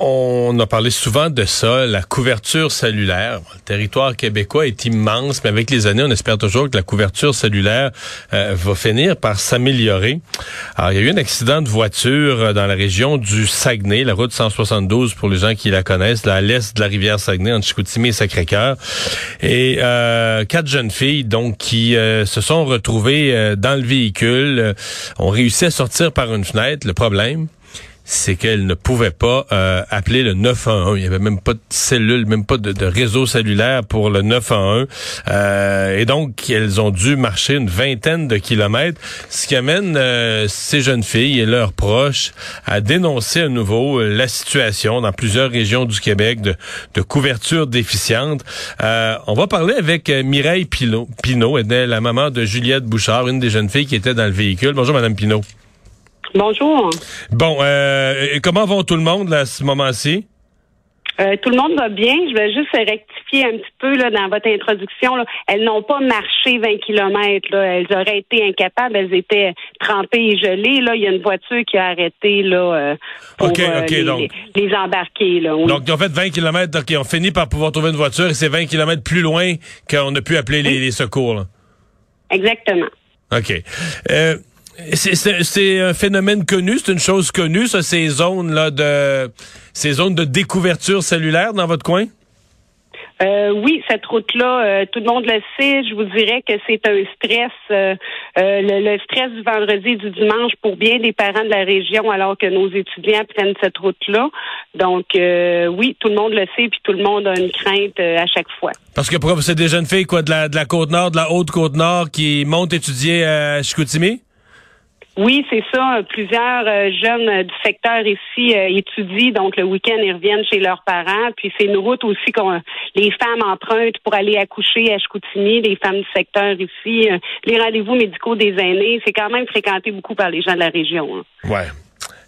On a parlé souvent de ça, la couverture cellulaire. Le territoire québécois est immense, mais avec les années, on espère toujours que la couverture cellulaire euh, va finir par s'améliorer. Alors, il y a eu un accident de voiture euh, dans la région du Saguenay, la route 172 pour les gens qui la connaissent, là, à l'est de la rivière Saguenay, entre Chicoutimi et Sacré-Cœur. Et euh, quatre jeunes filles, donc, qui se sont retrouvées dans le véhicule, ont réussi à sortir par une fenêtre. Le problème, c'est qu'elle ne pouvait pas euh, appeler le 911. Il n'y avait même pas de cellule, même pas de, réseau cellulaire pour le 911. Euh, et donc, elles ont dû marcher une vingtaine de kilomètres, ce qui amène euh, ces jeunes filles et leurs proches à dénoncer à nouveau la situation dans plusieurs régions du Québec de, de couverture déficiente. on va parler avec Mireille Pinot. Pinot est la maman de Juliette Bouchard, une des jeunes filles qui était dans le véhicule. Bonjour, Madame Pinot. Bonjour. Bon, euh, comment va tout le monde à ce moment-ci? Euh, tout le monde va bien. Je vais juste rectifier un petit peu là, dans votre introduction. Elles n'ont pas marché 20 kilomètres. Elles auraient été incapables. Elles étaient trempées et gelées. Là, il y a une voiture qui a arrêté là, euh, pour euh, les, embarquer. Là, Donc, ils ont fait 20 kilomètres. Donc, ils ont fini par pouvoir trouver une voiture et c'est 20 kilomètres plus loin qu'on a pu appeler les, secours. Exactement. OK. C'est un phénomène connu, c'est une chose connue, ça, ces zones-là de ces zones de découverture cellulaire dans votre coin? Euh, oui, cette route-là, euh, tout le monde le sait. Je vous dirais que c'est un stress, euh, le, stress du vendredi et du dimanche pour bien des parents de la région, alors que nos étudiants prennent cette route-là. Donc, oui, tout le monde le sait, puis tout le monde a une crainte à chaque fois. Parce que c'est des jeunes filles quoi de la de la côte nord, de la haute côte nord, qui montent étudier à Chicoutimi? Oui, c'est ça. Plusieurs euh, jeunes euh, du secteur ici euh, étudient, donc le week-end, ils reviennent chez leurs parents. Puis c'est une route aussi qu'on les femmes empruntent pour aller accoucher à Chicoutimi, les femmes du secteur ici. les rendez-vous médicaux des aînés, c'est quand même fréquenté beaucoup par les gens de la région. Hein. Ouais.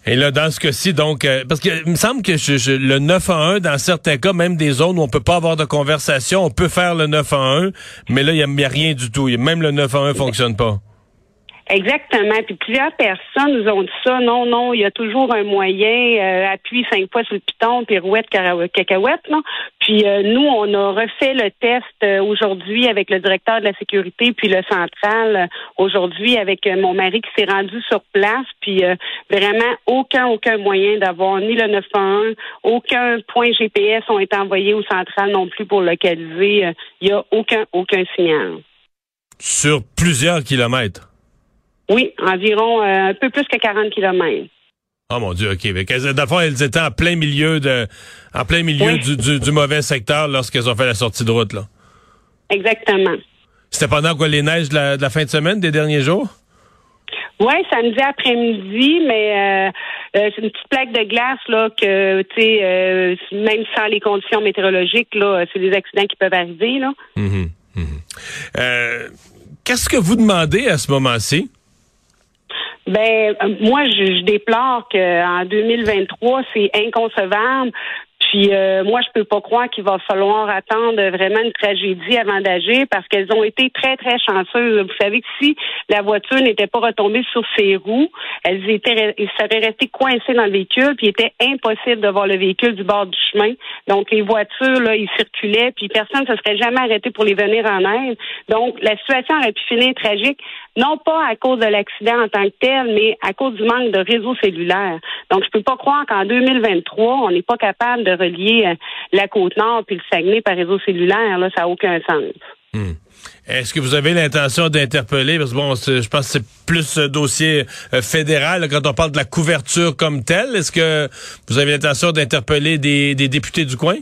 Et là, dans ce cas-ci, donc, parce que il me semble que je, le 9 à 1, dans certains cas, même des zones où on peut pas avoir de conversation, on peut faire le 9 à 1, mais là, il n'y a, rien du tout. Même le 9 à 1 fonctionne pas. Exactement. Puis plusieurs personnes nous ont dit ça. Non, non, il y a toujours un moyen. Euh, cinq fois sur le piton, pirouette, cacahuète. Non? Puis euh, nous, on a refait le test euh, aujourd'hui avec le directeur de la sécurité, puis le central aujourd'hui avec mon mari qui s'est rendu sur place. Puis vraiment aucun, aucun moyen d'avoir ni le 911, aucun point GPS ont été envoyés au central non plus pour localiser. Il y a aucun, aucun signal. Sur plusieurs kilomètres. Oui, environ euh, un peu plus que 40 kilomètres. Oh mon Dieu, OK. D'abord, elles étaient en plein milieu de en plein milieu du, du, mauvais secteur lorsqu'elles ont fait la sortie de route, là. Exactement. C'était pendant quoi les neiges de la, fin de semaine, des derniers jours? Oui, samedi après-midi, mais euh, euh, c'est une petite plaque de glace là que tu sais, même sans les conditions météorologiques, là, c'est des accidents qui peuvent arriver là. Mm-hmm. Mm-hmm. Qu'est-ce que vous demandez à ce moment-ci? Ben, euh, moi, je, je déplore qu'en 2023, c'est inconcevable puis euh, moi, je peux pas croire qu'il va falloir attendre vraiment une tragédie avant d'agir parce qu'elles ont été très, très chanceuses. Vous savez que si la voiture n'était pas retombée sur ses roues, elles étaient elles seraient restées coincées dans le véhicule, puis il était impossible de voir le véhicule du bord du chemin. Donc les voitures, là, ils circulaient, puis personne ne se serait jamais arrêté pour les venir en aide. Donc la situation aurait pu finir tragique, non pas à cause de l'accident en tant que tel, mais à cause du manque de réseau cellulaire. Donc je peux pas croire qu'en 2023, on n'est pas capable de relier euh, la Côte-Nord puis le Saguenay par réseau cellulaire. Là, ça n'a aucun sens. Hmm. Est-ce que vous avez l'intention d'interpeller, parce que bon, je pense que c'est plus un dossier euh, fédéral quand on parle de la couverture comme telle. Est-ce que vous avez l'intention d'interpeller des députés du coin?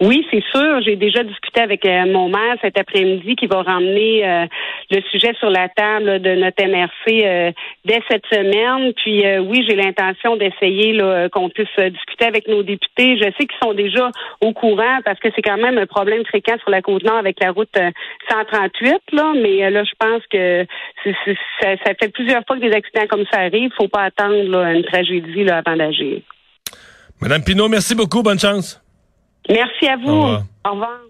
Oui, c'est sûr. J'ai déjà discuté avec euh, mon maire cet après-midi qui va ramener euh, le sujet sur la table de notre MRC euh, dès cette semaine. Puis oui, j'ai l'intention d'essayer qu'on puisse discuter avec nos députés. Je sais qu'ils sont déjà au courant parce que c'est quand même un problème fréquent sur la côte nord avec la route 138. Là, mais là, je pense que ça, fait plusieurs fois que des accidents comme ça arrivent. Faut pas attendre une tragédie là, avant d'agir. Madame Pinault, merci beaucoup. Bonne chance. Merci à vous. Au revoir.